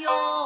茶山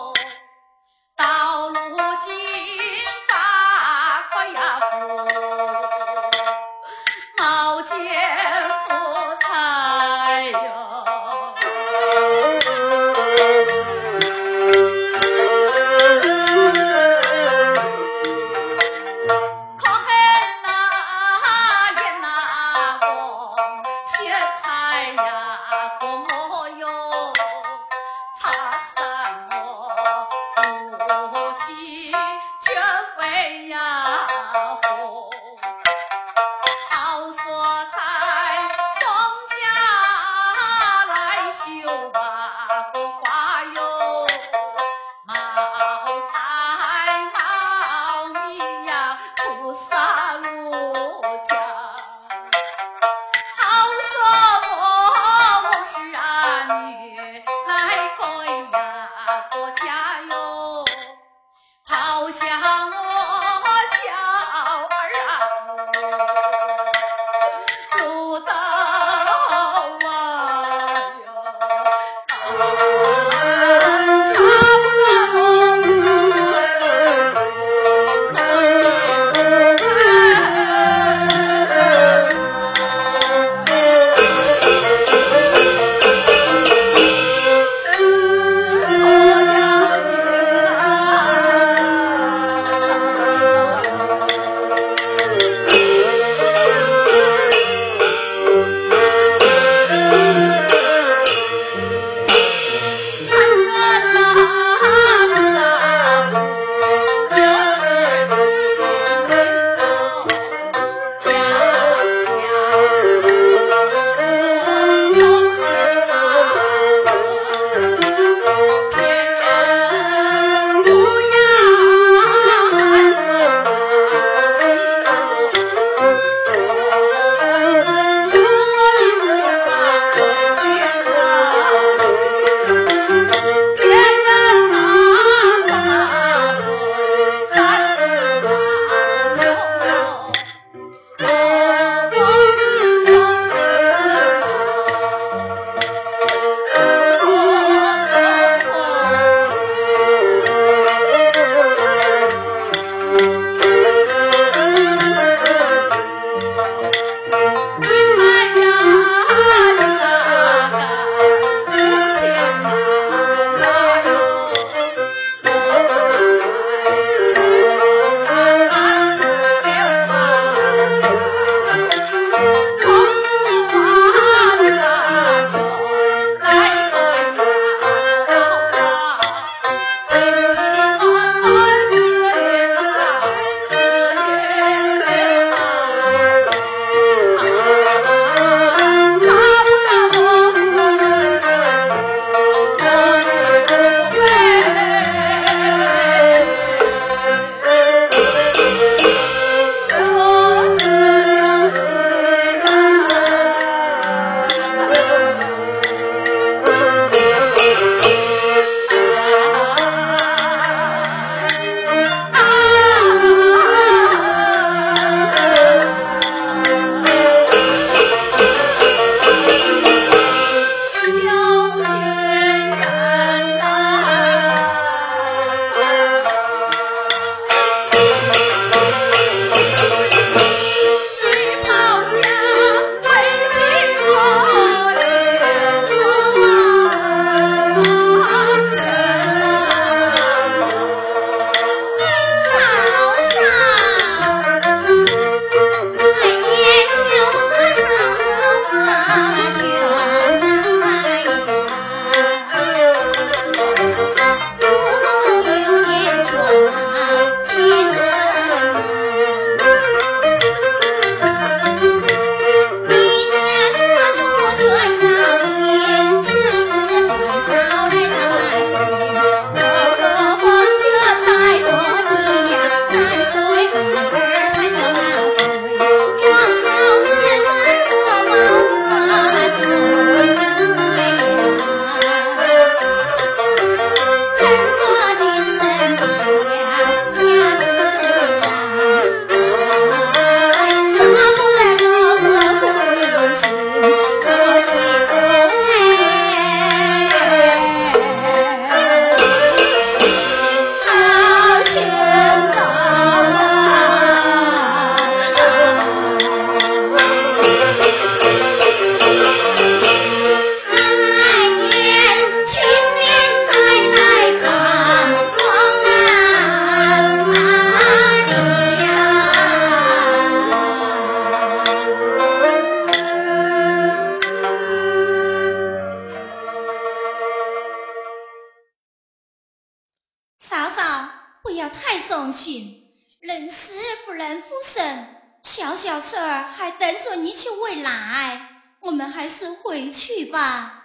回去吧。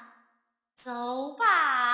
走吧。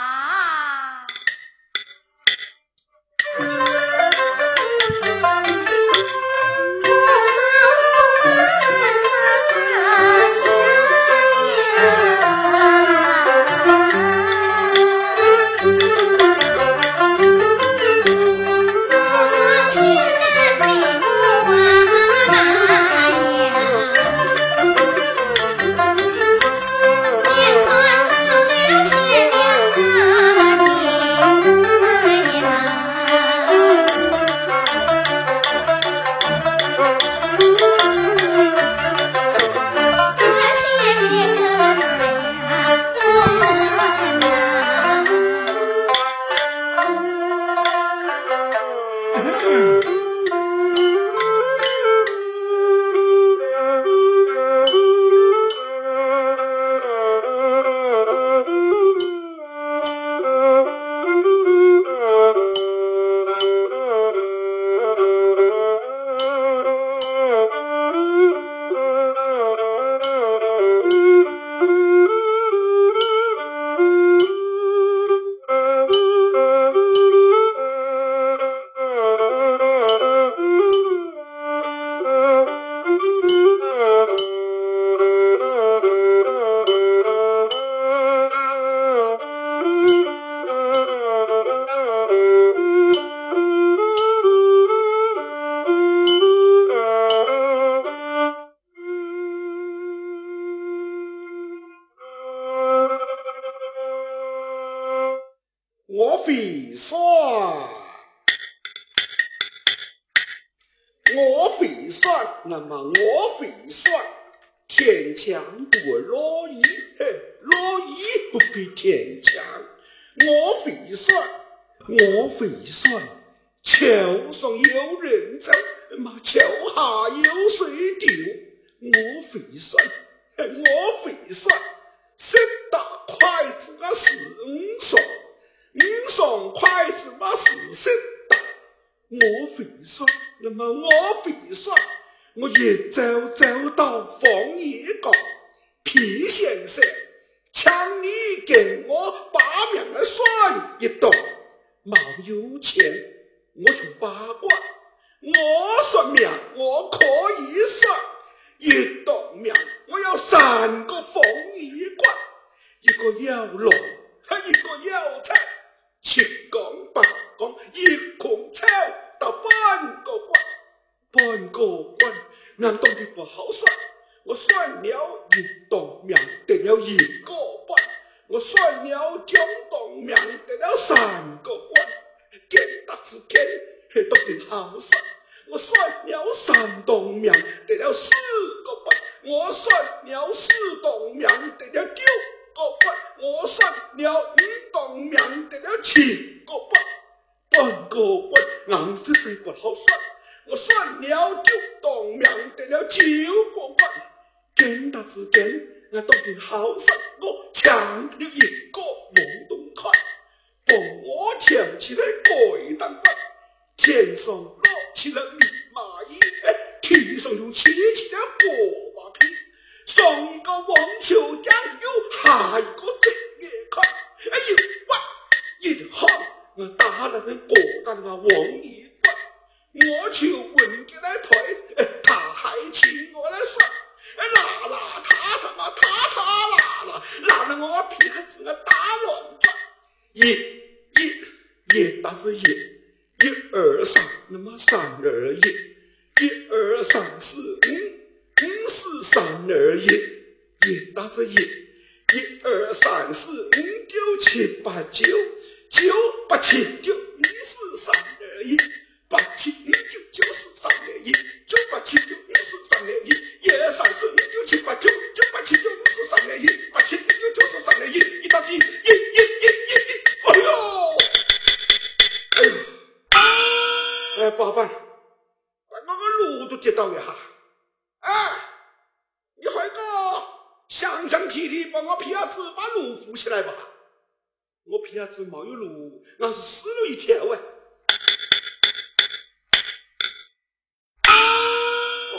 一个要财，七杠八杠一空草到半个官，半个官。俺懂得不好算，我算了一道命得了一个半，我算了两道命得了三个官，天大是天，懂得好算，我算了三道命得了四个半，我算了四道命得了九个半，我算了一道命得了七个半，半个半，硬是最不好算。我算了九道命得了九个官，见大之见，我懂得好算，我抢了一个梦东款，帮我跳起来鬼当官，天上落起了密码衣，地上又起起了火上一个王秋江，有下一个正月看，哎呦哇，一喊我打了那锅当啊王爷。我去问给他退，他还请我来算，啦啦他他妈他他啦啦，拉了我皮孩子啊打乱转，一一一那是一，一二三那么三二一，一二三四五五四三二一，一打是一，一二三四五六七八九九八七九一四三二一。八七五九九四三二一，九八七九五四三二一，一二三四五六七八九，九八七起来吧。我皮鞋子没有路，硬是死了一天喂。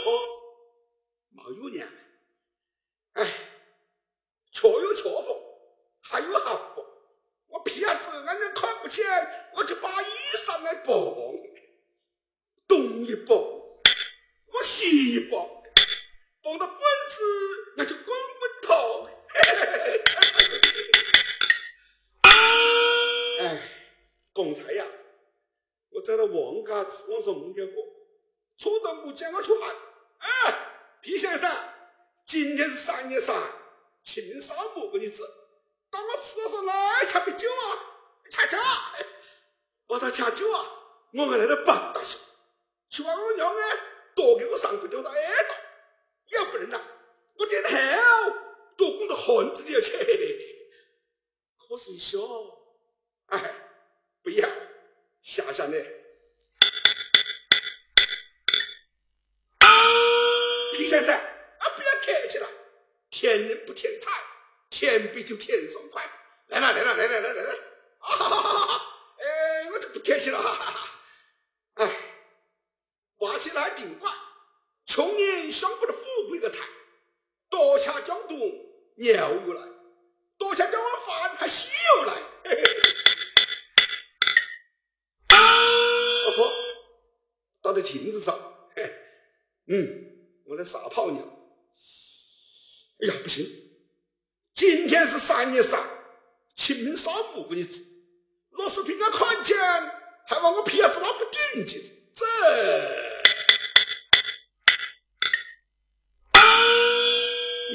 哦，没有呢。你上，青少母给你治，当我吃的时候，来，恰杯酒啊，恰恰，我倒恰酒啊，我还来得饱。穷人想不得富贵的财，多下江东鸟又来，多下江湾饭还稀又来。老婆，倒在亭子上。嘿嗯，我来撒泡尿。哎呀，不行，今天是三月三，清明扫墓给你，若是素平安看见，还往我鼻子拉不钉去，这。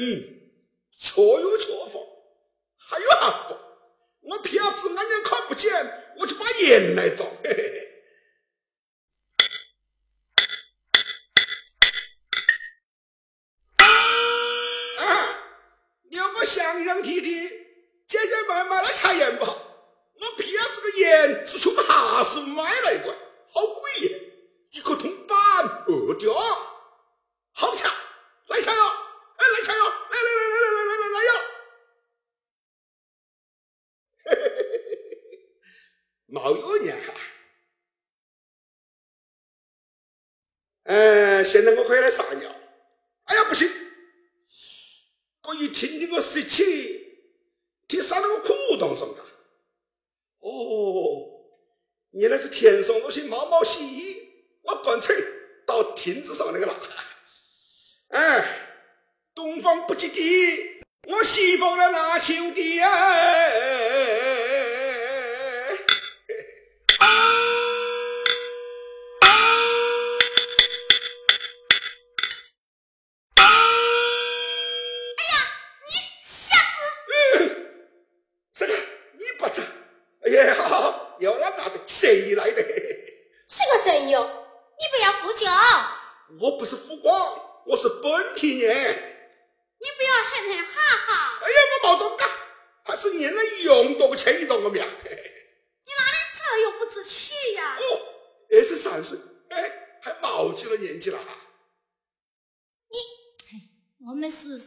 嗯，错有错法，还有啥子法？我平时安娘看不见，我就把盐来着，嘿嘿嘿。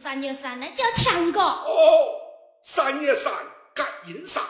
三月三那叫强哥。哦三月三赶银上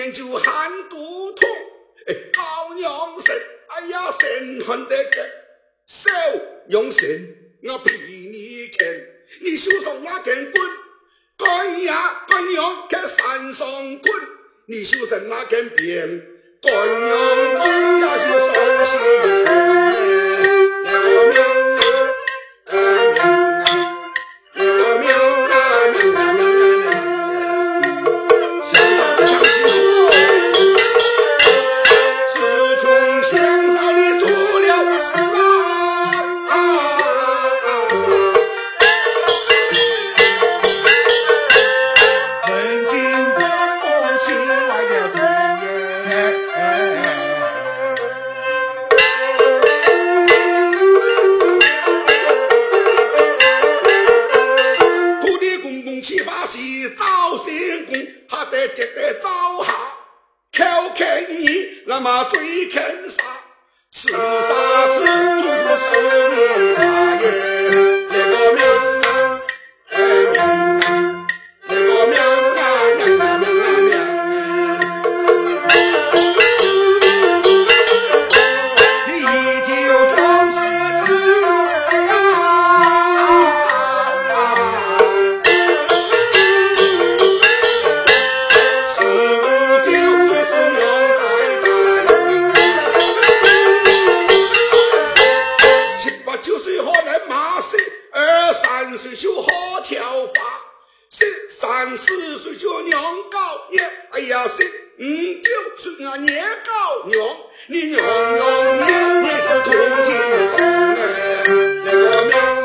年就喊肚痛，哎，高娘神，哎呀，神狠的个，手用神，我比你拳，你手上拿根棍，干呀干娘去山上滚，你手上拿根鞭，干娘，哎呀，是山上棍。三四岁叫娘告你，哎呀，是五九岁啊，娘告娘，你娘娘，你是同情。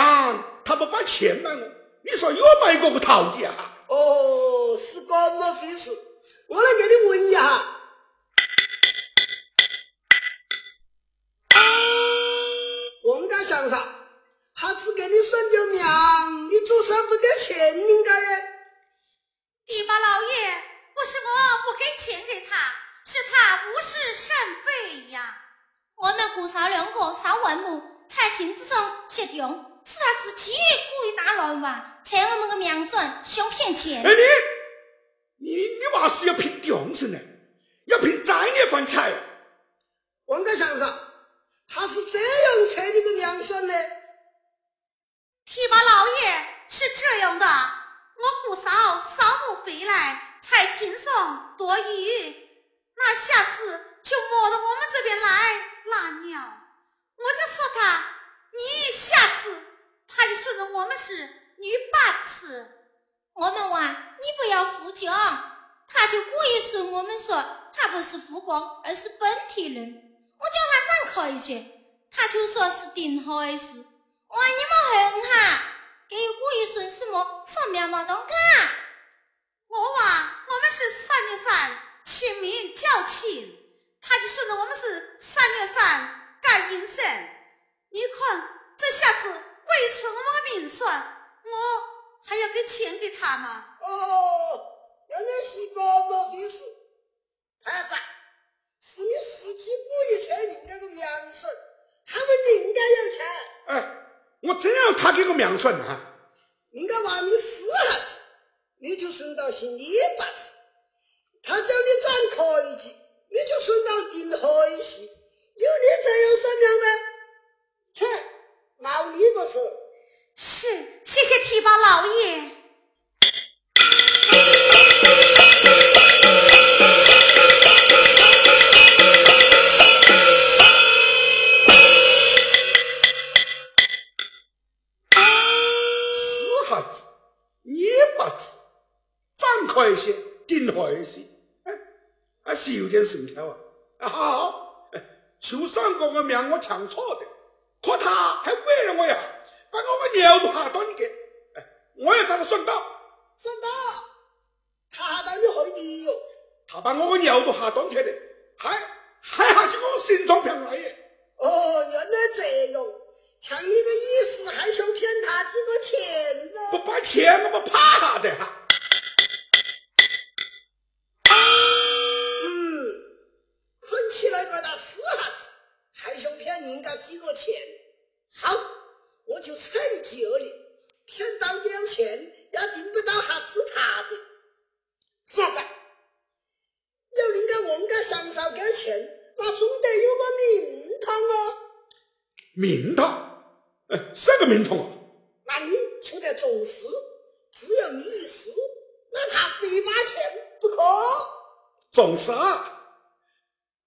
你算了命，他不把钱卖我，你说有没有个个套的啊？哦，是这么回事，我来给你问一下。王家先生，他只给你算条命，你做啥不给钱应该？地八老爷，不是我不给钱给他，是他无事生非呀。我们姑嫂两个上文母，在亭子上下定，是他自己故意打乱吧，拆我们个名声，想骗钱。哎你，你你话是要凭良心呢，要凭专业饭菜。王家先生，他是这样拆你个名声的。提拔老爷是这样的，我姑嫂扫墓回来，才轻松多余，那下次就莫到我们这边来拉尿。我就说他，你下次他就说着我们是女八次。我们话你不要胡讲，他就故意说我们说他不是富光，而是本地人。我叫他长开些，他就说是定海市。我话你们恨哈，给故意说什么上面没东看。我话我们是三月三清明叫亲，他就说着我们是三月三干阴神。你看这下子鬼出我们的名算，我还要给钱给他吗？哦，原来是这么回事。儿子，是你自己故意欠人家个名声，他们人家有钱。哎，我怎样他给个名声啊？人家话你死孩子，你就顺到姓李八字；他叫你长开级，你就顺道定海戏。有你这样商量吗？切，冇你个事。是，谢谢提拔老爷。死孩子，捏把子，长开些，顶坏些，哎，还是有点神条啊！好好，哎，就算我个命我抢错的，可他还为了我呀，把我个尿都下断给，哎，我要找他算到，算到，他还当你害你哟。他把我个尿都下断去的，还还还是我心脏病来耶！哦，原来这样，像你的意思，还想骗他几个钱呢？不把钱我们怕的哈。嗯，看起来个大死汉子，还想骗人家几个钱。好，我就趁机而立，骗到点钱，也定不到哈子他的。啥子？要人家王家上少给钱，那总得有个名堂啊。名堂，哎，什么名堂啊？那你出得重视，只有你一死，那他非把钱不可。重视啊！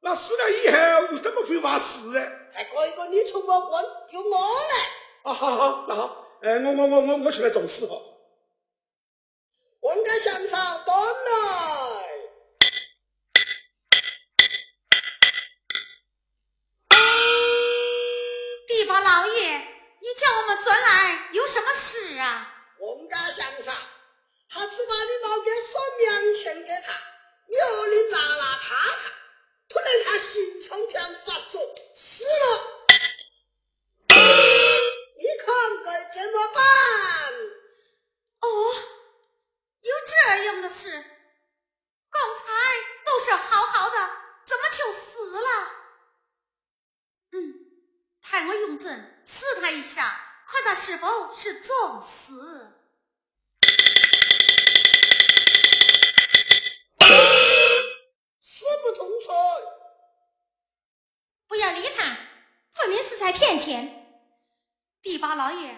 那死了以后又怎么会把事呢？再过一个你出我关，由我来。啊，好好，那好，哎，我我我我我去来重视哈。文家祥少端来。叫我们转来有什么事啊？王家祥少，他只把你老给算命钱给他，你二里拉拉他他，突然他心脏病发作死了。你看该怎么办？哦，有这样的事，刚才都是好好的，怎么就死了？嗯，派我用针刺他一下，看他是否是重死。死不通吹。不要理他，分明是在骗钱。地八老爷，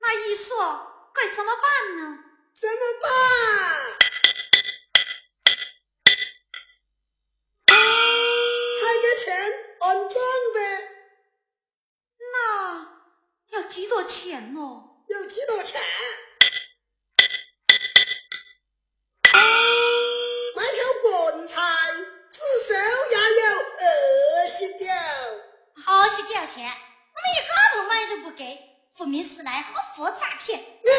那一说该怎么办呢？怎么办？几多钱哦？有几多钱？买条棺材，至少也有二十吊。好些吊钱？我们一个头买都不给，分明是来好复诈骗。你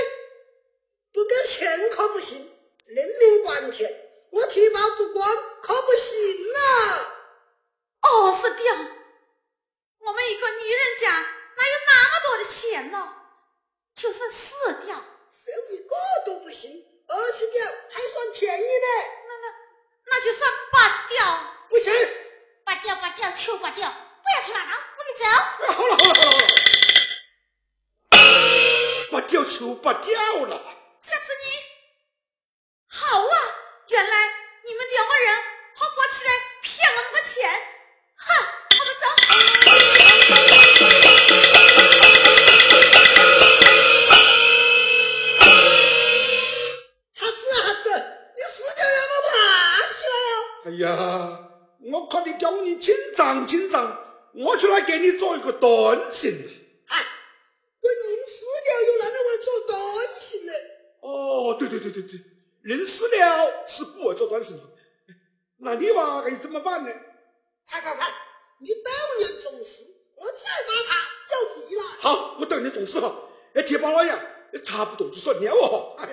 不给钱可不行，人命关天，我提包不光可不行啊！哦，是吊，我们一个女人家哪有那么多的钱呢？就算死掉，收一个都不行，二十吊还算便宜呢。那那那就算拔掉。不行，拔掉，拔掉，求拔掉！不要去骂他，我们走。哎，好了好了好了好了，把掉球拔掉了。下次你好啊！原来你们两个人合伙起来骗我们的钱，哼！我们走。哎呀，我看你叫你紧张紧张，我就来给你做一个短信。哎，我人死了又哪能会做短信呢？哦，对对对对对，人死了是不会做短信的。那你娃该怎么办呢？快快快，你当然重视，我再把他叫回来。好，我等你重视哈。哎，铁包老爷，差不多就算了哦。哎，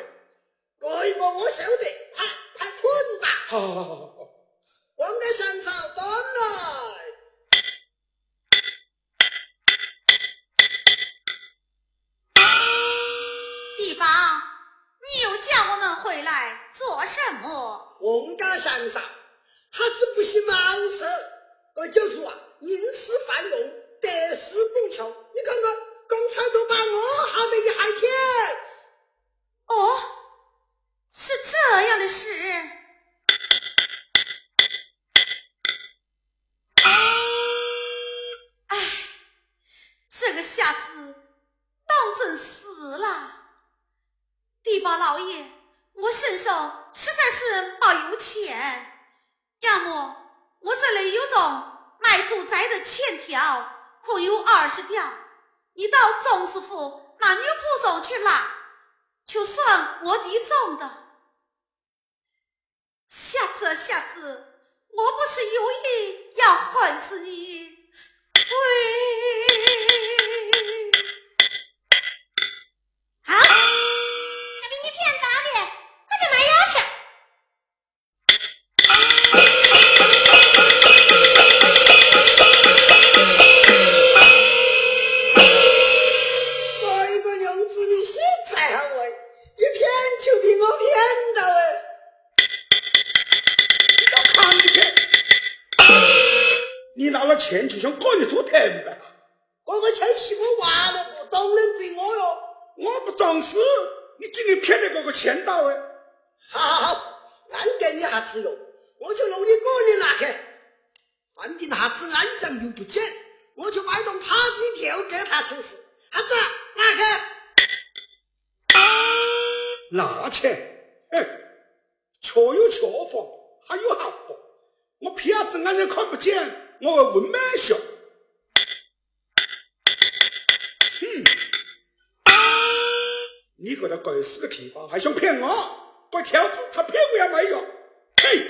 这个我晓得，快快滚吧。好好好好好。王家三嫂，等来。地方，你又叫我们回来做什么？王家三嫂，他只不是茅塞，这就是啊，因私犯用，得势不求。你看看，刚才都把我害得一害天。老爷，我身上实在是没有钱，要么我这里有种卖住宅的欠条，共有二十条，你到钟师傅那女仆中去拿，就算我的中的。下子下子，我不是有意要害死你，喂！啊！你个那该死个地方，还想骗我？这条子才骗我也没有。嘿，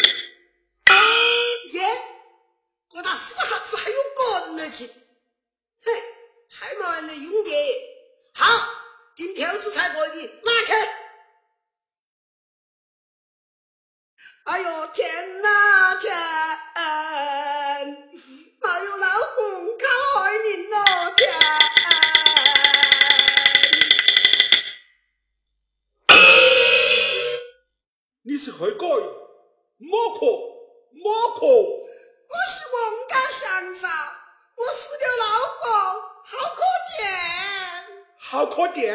好可怜！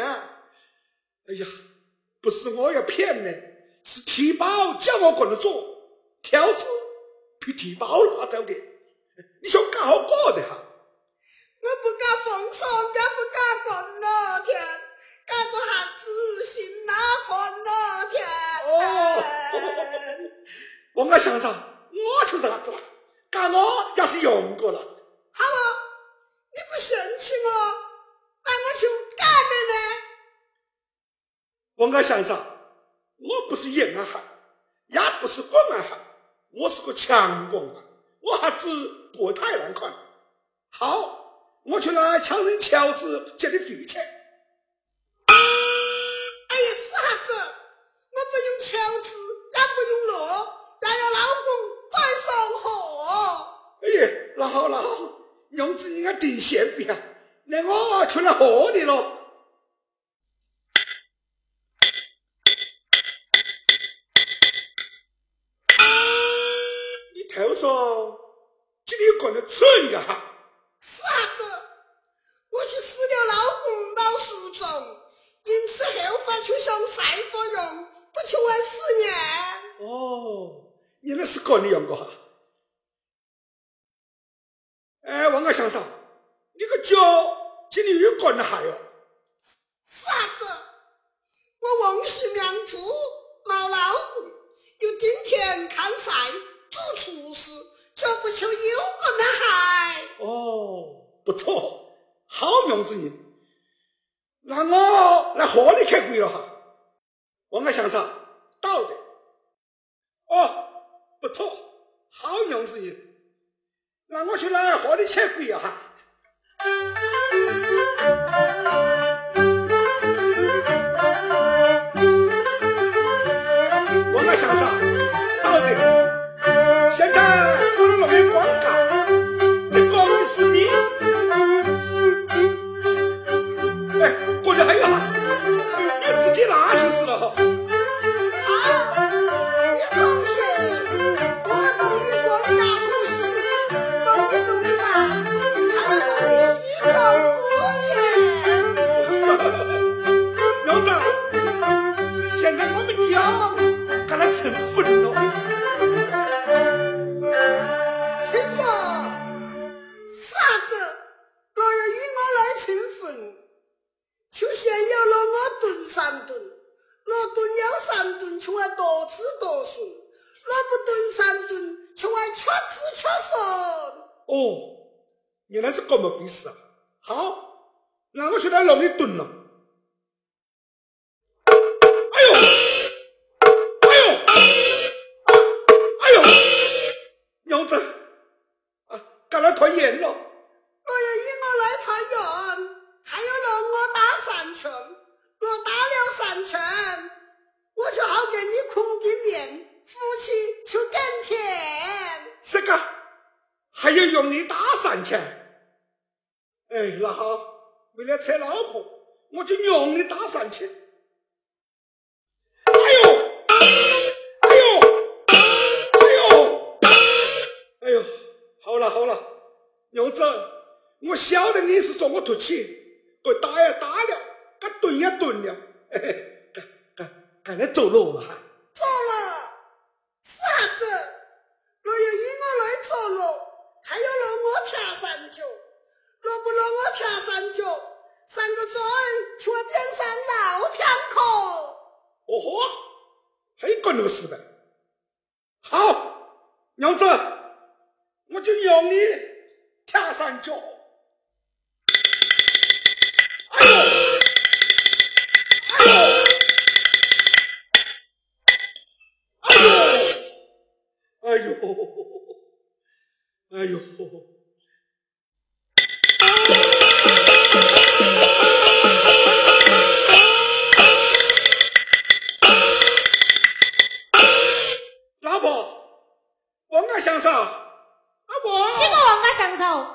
哎呀，不是我要骗你，是提包叫我这么做，条子被提包拿走的。你想搞好过的哈？我不敢放松，也不敢干了天，干个下子心哪烦了天。哦，王家先生，我就是啥子了？干我要是用过了，好了，你不嫌弃我，王家先生，我不是硬汉，也不是滚汉，我是个强光汉，我还子不太难看。好，我去来抢人条子借你费钱。哎呀，死瞎子，我不用乔治，也不用路，要要老公快上河。哎呀，那好那好，娘子应该定现费啊，那我去来贺你喽。天干的蠢呀哈！死瞎子，我是死了老公老叔宗，因此后发就想晒火用，不求完十年。哦，你那是干的样个哈？哎，王个先生，你个脚今天又干的还哟？you. 是，好，那我去他那里蹲了。呦，哎呦！老婆，王家相守，老婆。谁个王家相守？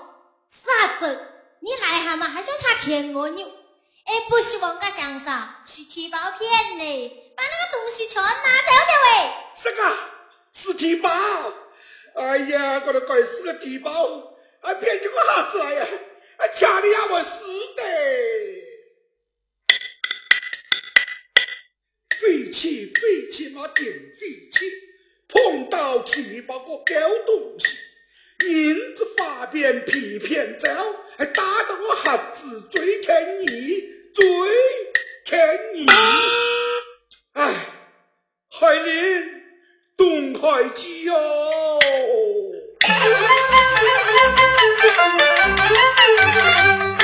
傻子，你来蛤嘛，还想吃天鹅肉？哎，不是王家相守，是提包片嘞，把那个东西全拿走的喂。是个。是提包！哎呀，我的该死个提包，还骗起我哈子来呀？还掐你呀，我死的！废弃，废弃，妈电废气！碰到提包个狗东西，银子发遍皮片走，还打得我哈子追天你，追天你！哎，海林。太急哟、哦。